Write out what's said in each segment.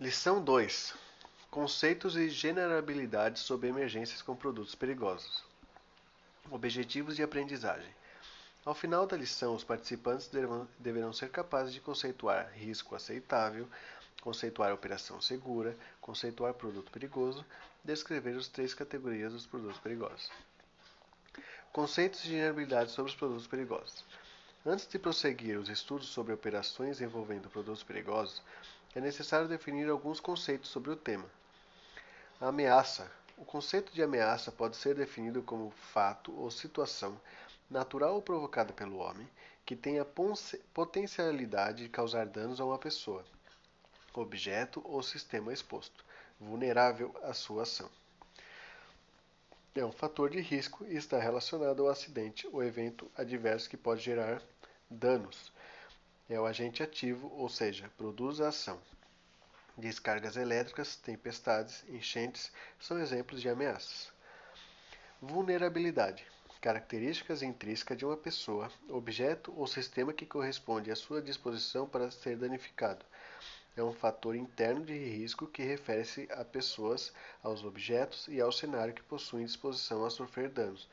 Lição 2: Conceitos e generabilidades sobre emergências com produtos perigosos. Objetivos de aprendizagem. Ao final da lição, os participantes deverão ser capazes de conceituar risco aceitável, conceituar operação segura, conceituar produto perigoso, descrever as três categorias dos produtos perigosos. Conceitos e generalidades sobre os produtos perigosos. Antes de prosseguir os estudos sobre operações envolvendo produtos perigosos, é necessário definir alguns conceitos sobre o tema. A ameaça. O conceito de ameaça pode ser definido como fato ou situação natural ou provocada pelo homem que tenha potencialidade de causar danos a uma pessoa, objeto ou sistema exposto, vulnerável à sua ação. É um fator de risco e está relacionado ao acidente ou evento adverso que pode gerar danos. É o agente ativo, ou seja, produz a ação. Descargas elétricas, tempestades, enchentes são exemplos de ameaças. Vulnerabilidade características intrínsecas de uma pessoa, objeto ou sistema que corresponde à sua disposição para ser danificado. É um fator interno de risco que refere-se a pessoas, aos objetos e ao cenário que possuem disposição a sofrer danos.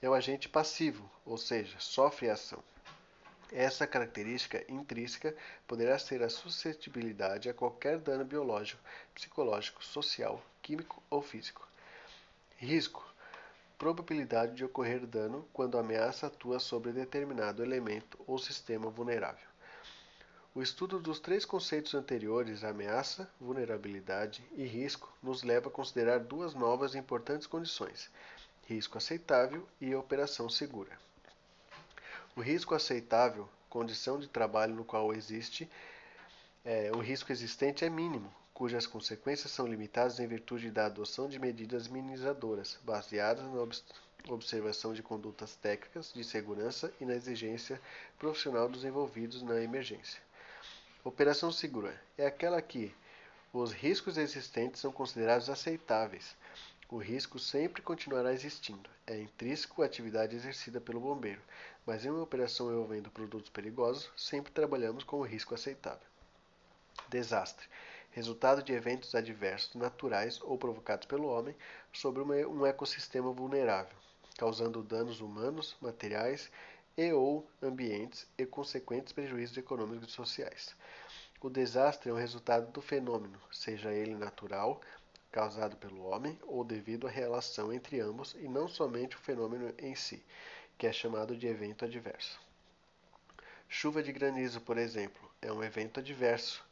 É o agente passivo, ou seja, sofre ação. Essa característica intrínseca poderá ser a suscetibilidade a qualquer dano biológico, psicológico, social, químico ou físico. Risco probabilidade de ocorrer dano quando a ameaça atua sobre determinado elemento ou sistema vulnerável. O estudo dos três conceitos anteriores, ameaça, vulnerabilidade e risco, nos leva a considerar duas novas e importantes condições: risco aceitável e operação segura. O risco aceitável, condição de trabalho no qual existe, é, o risco existente é mínimo, cujas consequências são limitadas em virtude da adoção de medidas minimizadoras, baseadas na observação de condutas técnicas de segurança e na exigência profissional dos envolvidos na emergência. Operação segura é aquela que os riscos existentes são considerados aceitáveis. O risco sempre continuará existindo. É intrínseco à atividade exercida pelo bombeiro, mas em uma operação envolvendo produtos perigosos, sempre trabalhamos com o risco aceitável. Desastre resultado de eventos adversos naturais ou provocados pelo homem sobre um ecossistema vulnerável, causando danos humanos, materiais e ou ambientes e consequentes prejuízos econômicos e sociais. O desastre é o resultado do fenômeno, seja ele natural, causado pelo homem, ou devido à relação entre ambos e não somente o fenômeno em si, que é chamado de evento adverso. Chuva de granizo, por exemplo, é um evento adverso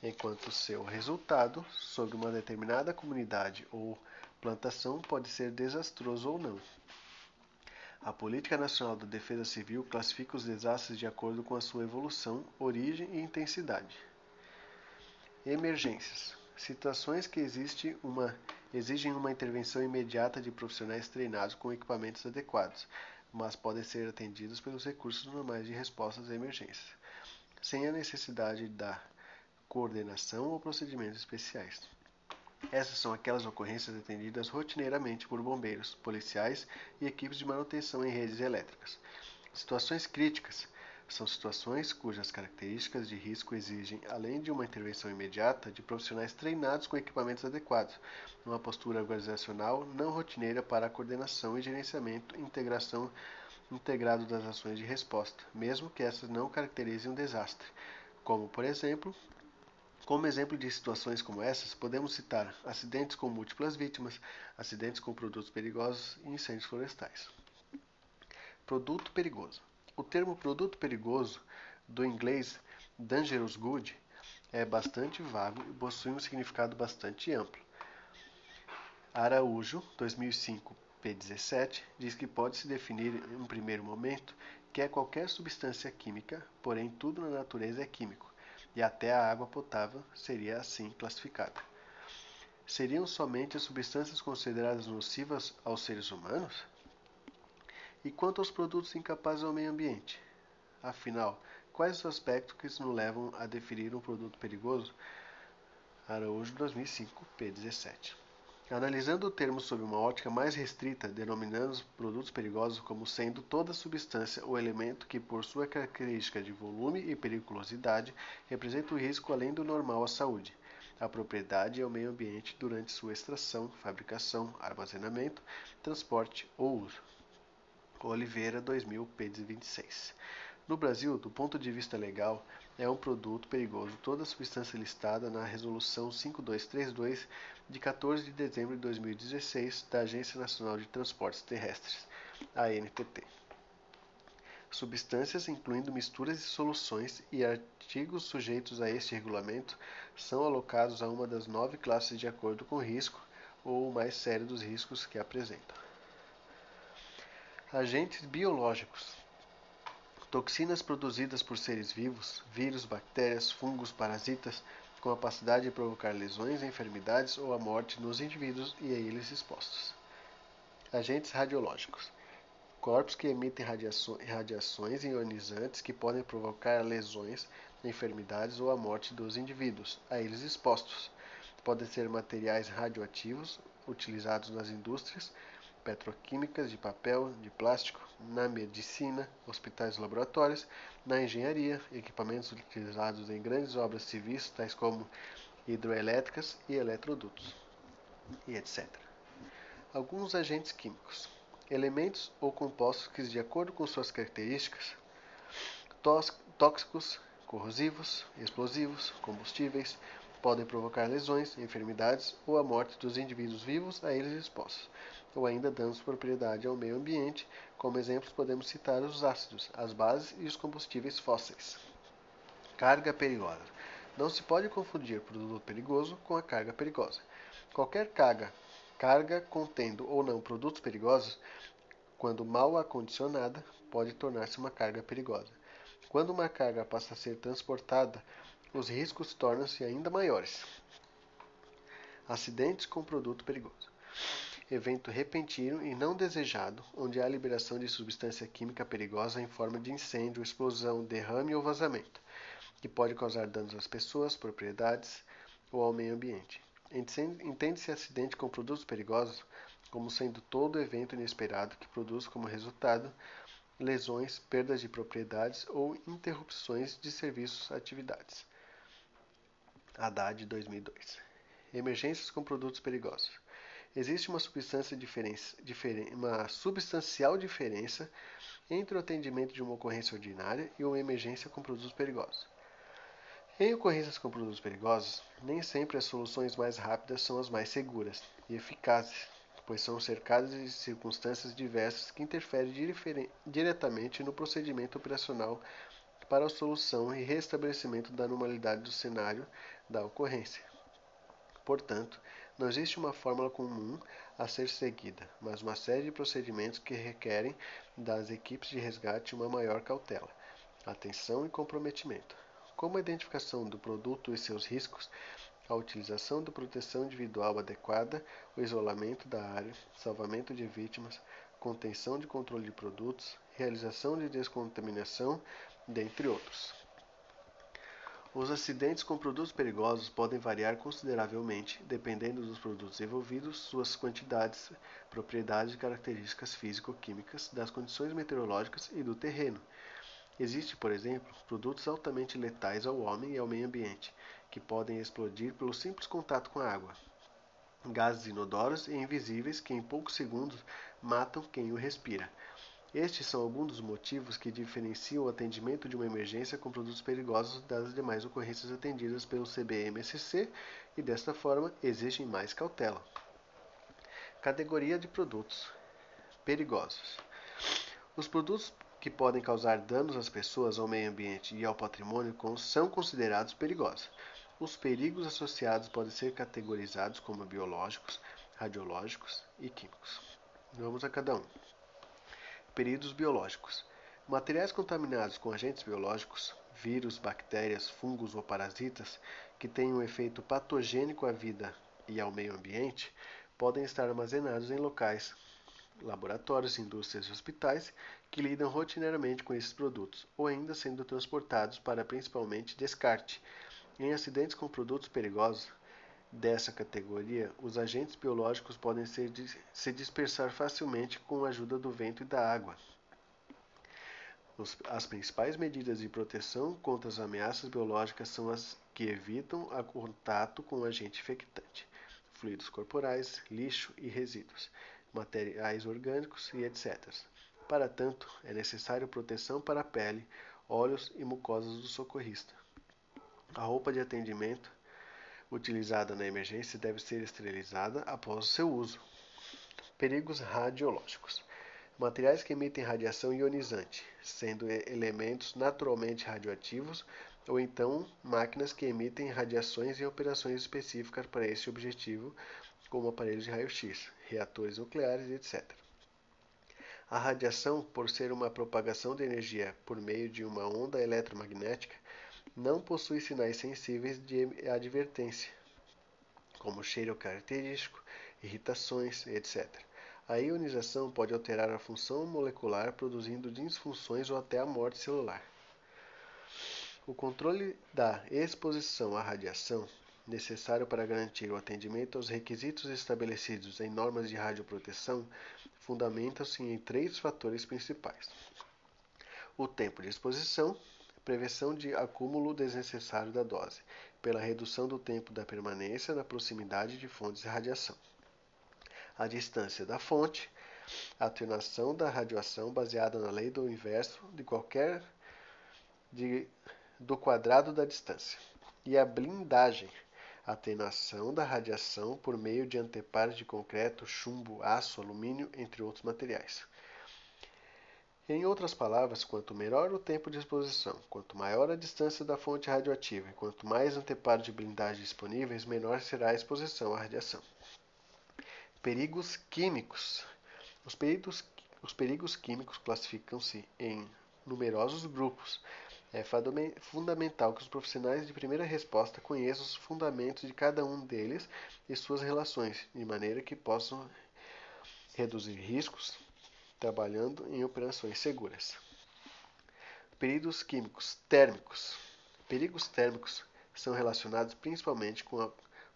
enquanto seu resultado sobre uma determinada comunidade ou plantação pode ser desastroso ou não. A Política Nacional da Defesa Civil classifica os desastres de acordo com a sua evolução, origem e intensidade. Emergências situações que existe uma, exigem uma intervenção imediata de profissionais treinados com equipamentos adequados, mas podem ser atendidos pelos recursos normais de resposta às emergências, sem a necessidade da coordenação ou procedimentos especiais. Essas são aquelas ocorrências atendidas rotineiramente por bombeiros, policiais e equipes de manutenção em redes elétricas. Situações críticas são situações cujas características de risco exigem, além de uma intervenção imediata, de profissionais treinados com equipamentos adequados, uma postura organizacional não rotineira para a coordenação e gerenciamento e integração integrado das ações de resposta, mesmo que essas não caracterizem um desastre, como, por exemplo, como exemplo de situações como essas, podemos citar acidentes com múltiplas vítimas, acidentes com produtos perigosos e incêndios florestais. Produto perigoso. O termo produto perigoso, do inglês dangerous good, é bastante vago e possui um significado bastante amplo. Araújo, 2005, p17, diz que pode se definir em um primeiro momento que é qualquer substância química, porém tudo na natureza é químico e até a água potável seria assim classificada. Seriam somente as substâncias consideradas nocivas aos seres humanos? E quanto aos produtos incapazes ao meio ambiente? Afinal, quais os aspectos que nos levam a definir um produto perigoso? Araújo 2005, p17. Analisando o termo sob uma ótica mais restrita, denominando os produtos perigosos como sendo toda substância ou elemento que, por sua característica de volume e periculosidade, representa o risco além do normal à saúde. à propriedade e ao meio ambiente durante sua extração, fabricação, armazenamento, transporte ou uso. Oliveira 2000, p. 26. No Brasil, do ponto de vista legal, é um produto perigoso toda substância listada na Resolução 5232 de 14 de dezembro de 2016 da Agência Nacional de Transportes Terrestres, ANTT. Substâncias, incluindo misturas e soluções e artigos sujeitos a este regulamento, são alocados a uma das nove classes de acordo com o risco ou o mais sério dos riscos que apresentam. Agentes biológicos. Toxinas produzidas por seres vivos, vírus, bactérias, fungos, parasitas, com capacidade de provocar lesões, enfermidades ou a morte nos indivíduos e a eles expostos. Agentes radiológicos corpos que emitem radiações ionizantes que podem provocar lesões, enfermidades ou a morte dos indivíduos a eles expostos. Podem ser materiais radioativos utilizados nas indústrias petroquímicas, de papel, de plástico, na medicina, hospitais e laboratórios, na engenharia, equipamentos utilizados em grandes obras civis, tais como hidroelétricas e eletrodutos, e etc. Alguns agentes químicos elementos ou compostos que, de acordo com suas características, tóxicos, corrosivos, explosivos, combustíveis, podem provocar lesões, enfermidades ou a morte dos indivíduos vivos a eles expostos, ou ainda danos de propriedade ao meio ambiente. Como exemplos, podemos citar os ácidos, as bases e os combustíveis fósseis. Carga perigosa. Não se pode confundir produto perigoso com a carga perigosa. Qualquer carga carga contendo ou não produtos perigosos, quando mal acondicionada, pode tornar-se uma carga perigosa. Quando uma carga passa a ser transportada, os riscos tornam-se ainda maiores. Acidentes com produto perigoso. Evento repentino e não desejado, onde há liberação de substância química perigosa em forma de incêndio, explosão, derrame ou vazamento, que pode causar danos às pessoas, propriedades ou ao meio ambiente. Entende-se acidente com produtos perigosos como sendo todo evento inesperado que produz como resultado lesões, perdas de propriedades ou interrupções de serviços atividades. Haddad 2002. Emergências com produtos perigosos. Existe uma, substância diferença, diferen, uma substancial diferença entre o atendimento de uma ocorrência ordinária e uma emergência com produtos perigosos. Em ocorrências com produtos perigosos, nem sempre as soluções mais rápidas são as mais seguras e eficazes, pois são cercadas de circunstâncias diversas que interferem diretamente no procedimento operacional para a solução e restabelecimento da normalidade do cenário da ocorrência. Portanto, não existe uma fórmula comum a ser seguida, mas uma série de procedimentos que requerem das equipes de resgate uma maior cautela, atenção e comprometimento como a identificação do produto e seus riscos, a utilização da proteção individual adequada, o isolamento da área, salvamento de vítimas, contenção de controle de produtos, realização de descontaminação, dentre outros. Os acidentes com produtos perigosos podem variar consideravelmente, dependendo dos produtos envolvidos, suas quantidades, propriedades e características físico-químicas, das condições meteorológicas e do terreno, Existem, por exemplo, produtos altamente letais ao homem e ao meio ambiente, que podem explodir pelo simples contato com a água. Gases inodoros e invisíveis que em poucos segundos matam quem o respira. Estes são alguns dos motivos que diferenciam o atendimento de uma emergência com produtos perigosos das demais ocorrências atendidas pelo CBMSC e, desta forma, exigem mais cautela. Categoria de produtos perigosos. Os produtos que podem causar danos às pessoas, ao meio ambiente e ao patrimônio são considerados perigosos. Os perigos associados podem ser categorizados como biológicos, radiológicos e químicos. Vamos a cada um. Perigos biológicos. Materiais contaminados com agentes biológicos, vírus, bactérias, fungos ou parasitas que têm um efeito patogênico à vida e ao meio ambiente podem estar armazenados em locais laboratórios, indústrias e hospitais que lidam rotineiramente com esses produtos, ou ainda sendo transportados para principalmente descarte. Em acidentes com produtos perigosos dessa categoria, os agentes biológicos podem se dispersar facilmente com a ajuda do vento e da água. As principais medidas de proteção contra as ameaças biológicas são as que evitam o contato com o agente infectante, fluidos corporais, lixo e resíduos, materiais orgânicos e etc. Para tanto, é necessário proteção para a pele, olhos e mucosas do socorrista. A roupa de atendimento utilizada na emergência deve ser esterilizada após o seu uso. Perigos radiológicos. Materiais que emitem radiação ionizante, sendo elementos naturalmente radioativos ou então máquinas que emitem radiações em operações específicas para esse objetivo, como aparelhos de raio-x, reatores nucleares, etc. A radiação, por ser uma propagação de energia por meio de uma onda eletromagnética, não possui sinais sensíveis de advertência, como cheiro característico, irritações, etc. A ionização pode alterar a função molecular, produzindo disfunções ou até a morte celular. O controle da exposição à radiação, necessário para garantir o atendimento aos requisitos estabelecidos em normas de radioproteção, fundamenta-se em três fatores principais: o tempo de exposição, prevenção de acúmulo desnecessário da dose, pela redução do tempo da permanência na proximidade de fontes de radiação a distância da fonte, a atenuação da radiação baseada na lei do inverso de qualquer de, do quadrado da distância, e a blindagem, atenuação da radiação por meio de antepares de concreto, chumbo, aço, alumínio, entre outros materiais. Em outras palavras, quanto menor o tempo de exposição, quanto maior a distância da fonte radioativa e quanto mais anteparos de blindagem disponíveis, menor será a exposição à radiação. Perigos químicos. Os perigos, os perigos químicos classificam-se em numerosos grupos. É fundamental que os profissionais de primeira resposta conheçam os fundamentos de cada um deles e suas relações, de maneira que possam reduzir riscos trabalhando em operações seguras. Perigos químicos térmicos. Perigos térmicos são relacionados principalmente com a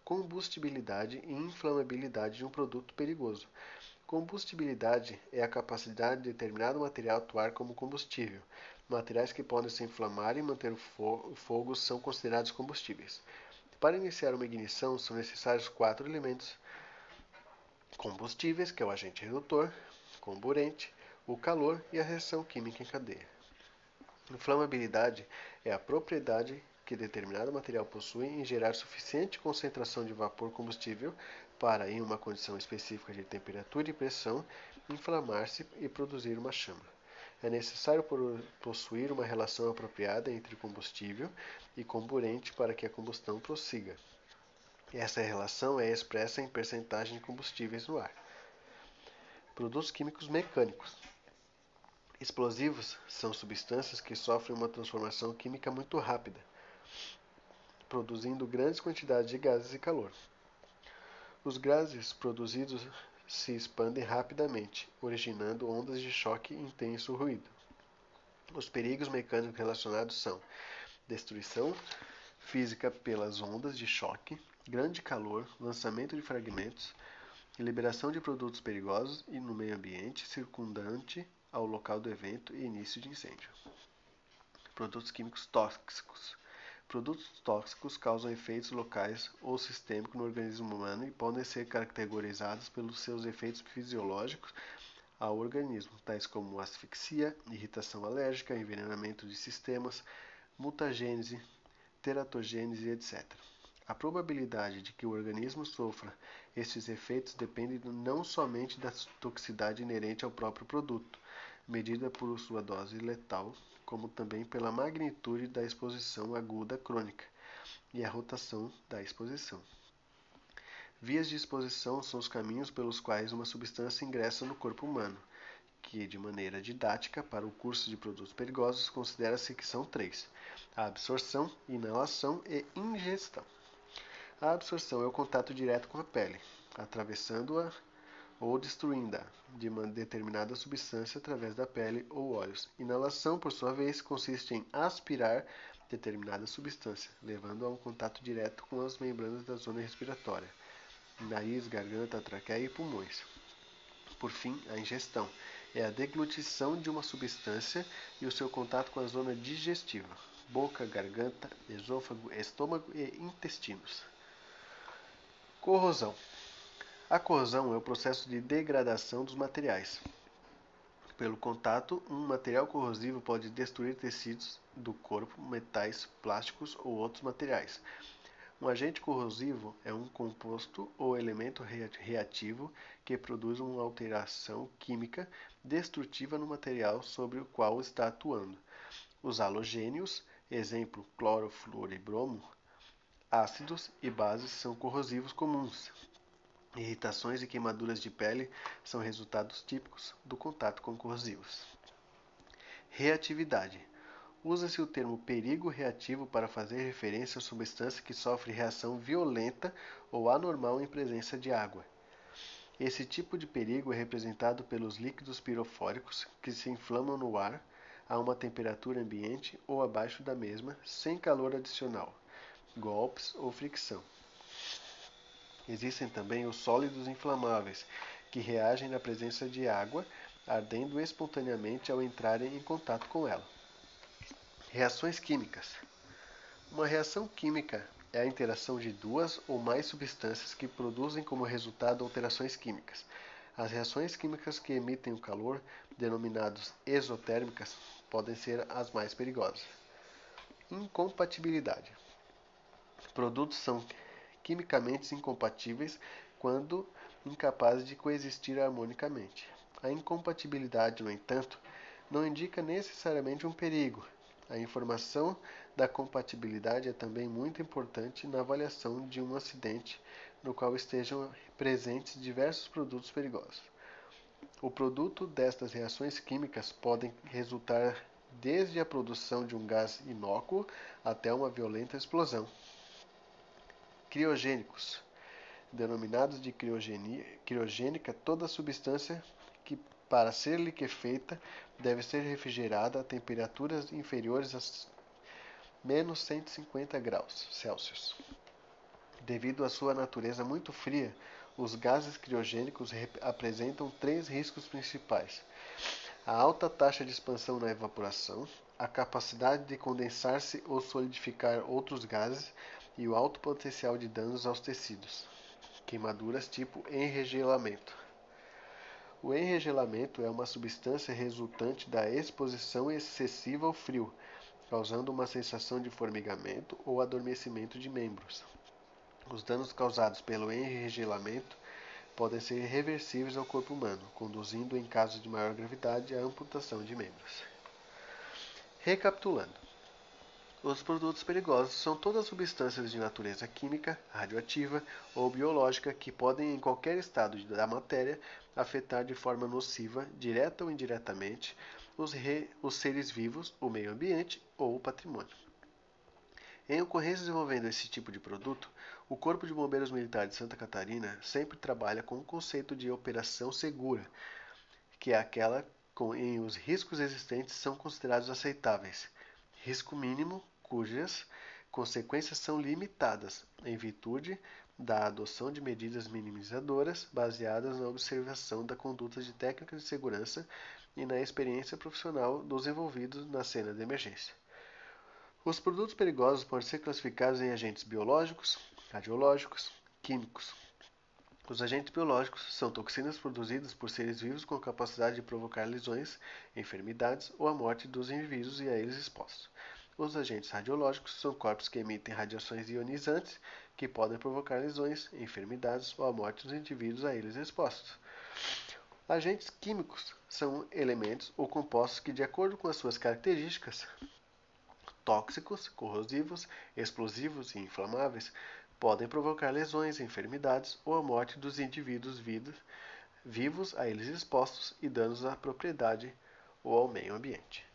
combustibilidade e inflamabilidade de um produto perigoso. Combustibilidade é a capacidade de determinado material atuar como combustível. Materiais que podem se inflamar e manter o fogo são considerados combustíveis. Para iniciar uma ignição são necessários quatro elementos combustíveis, que é o agente redutor, comburente, o calor e a reação química em cadeia. Inflamabilidade é a propriedade que determinado material possui em gerar suficiente concentração de vapor combustível para, em uma condição específica de temperatura e pressão, inflamar-se e produzir uma chama. É necessário possuir uma relação apropriada entre combustível e comburente para que a combustão prossiga. Essa relação é expressa em percentagem de combustíveis no ar. Produtos químicos mecânicos. Explosivos são substâncias que sofrem uma transformação química muito rápida produzindo grandes quantidades de gases e calor. Os gases produzidos se expandem rapidamente, originando ondas de choque e intenso ruído. Os perigos mecânicos relacionados são destruição física pelas ondas de choque, grande calor, lançamento de fragmentos, liberação de produtos perigosos e no meio ambiente circundante ao local do evento e início de incêndio. Produtos químicos tóxicos Produtos tóxicos causam efeitos locais ou sistêmicos no organismo humano e podem ser caracterizados pelos seus efeitos fisiológicos ao organismo, tais como asfixia, irritação alérgica, envenenamento de sistemas, mutagênese, teratogênese, etc. A probabilidade de que o organismo sofra estes efeitos depende não somente da toxicidade inerente ao próprio produto, medida por sua dose letal, como também pela magnitude da exposição aguda crônica e a rotação da exposição. Vias de exposição são os caminhos pelos quais uma substância ingressa no corpo humano, que, de maneira didática, para o curso de produtos perigosos, considera-se que são três: a absorção, inalação e ingestão. A absorção é o contato direto com a pele, atravessando-a ou destruindo-a de uma determinada substância através da pele ou olhos. Inalação, por sua vez, consiste em aspirar determinada substância, levando a um contato direto com as membranas da zona respiratória, nariz, garganta, traqueia e pulmões. Por fim, a ingestão é a deglutição de uma substância e o seu contato com a zona digestiva, boca, garganta, esôfago, estômago e intestinos. Corrosão. A corrosão é o processo de degradação dos materiais. Pelo contato, um material corrosivo pode destruir tecidos do corpo, metais, plásticos ou outros materiais. Um agente corrosivo é um composto ou elemento reativo que produz uma alteração química destrutiva no material sobre o qual está atuando. Os halogênios, exemplo cloro, flúor e bromo, ácidos e bases são corrosivos comuns. Irritações e queimaduras de pele são resultados típicos do contato com corrosivos. Reatividade. Usa-se o termo perigo reativo para fazer referência à substância que sofre reação violenta ou anormal em presença de água. Esse tipo de perigo é representado pelos líquidos pirofóricos que se inflamam no ar a uma temperatura ambiente ou abaixo da mesma, sem calor adicional, golpes ou fricção. Existem também os sólidos inflamáveis, que reagem na presença de água, ardendo espontaneamente ao entrarem em contato com ela. Reações químicas. Uma reação química é a interação de duas ou mais substâncias que produzem como resultado alterações químicas. As reações químicas que emitem o calor, denominadas exotérmicas, podem ser as mais perigosas. Incompatibilidade. Produtos são quimicamente incompatíveis quando incapazes de coexistir harmonicamente. A incompatibilidade, no entanto, não indica necessariamente um perigo. A informação da compatibilidade é também muito importante na avaliação de um acidente no qual estejam presentes diversos produtos perigosos. O produto destas reações químicas podem resultar desde a produção de um gás inócuo até uma violenta explosão. Criogênicos denominados de criogênica toda substância que, para ser liquefeita, deve ser refrigerada a temperaturas inferiores a menos 150 graus Celsius. Devido à sua natureza muito fria, os gases criogênicos apresentam três riscos principais: a alta taxa de expansão na evaporação, a capacidade de condensar-se ou solidificar outros gases e o alto potencial de danos aos tecidos. Queimaduras tipo enregelamento. O enregelamento é uma substância resultante da exposição excessiva ao frio, causando uma sensação de formigamento ou adormecimento de membros. Os danos causados pelo enregelamento podem ser irreversíveis ao corpo humano, conduzindo, em casos de maior gravidade, à amputação de membros. Recapitulando: os produtos perigosos são todas substâncias de natureza química, radioativa ou biológica que podem, em qualquer estado da matéria, afetar de forma nociva, direta ou indiretamente, os, re, os seres vivos, o meio ambiente ou o patrimônio. Em ocorrências envolvendo esse tipo de produto, o Corpo de Bombeiros Militar de Santa Catarina sempre trabalha com o conceito de operação segura, que é aquela em os riscos existentes são considerados aceitáveis. Risco mínimo cujas consequências são limitadas, em virtude da adoção de medidas minimizadoras baseadas na observação da conduta de técnicas de segurança e na experiência profissional dos envolvidos na cena de emergência. Os produtos perigosos podem ser classificados em agentes biológicos, radiológicos, químicos. Os agentes biológicos são toxinas produzidas por seres vivos com capacidade de provocar lesões, enfermidades ou a morte dos indivíduos e a eles expostos. Os agentes radiológicos são corpos que emitem radiações ionizantes que podem provocar lesões, enfermidades ou a morte dos indivíduos a eles expostos. Agentes químicos são elementos ou compostos que, de acordo com as suas características, tóxicos, corrosivos, explosivos e inflamáveis, podem provocar lesões, enfermidades ou a morte dos indivíduos vivos a eles expostos e danos à propriedade ou ao meio ambiente.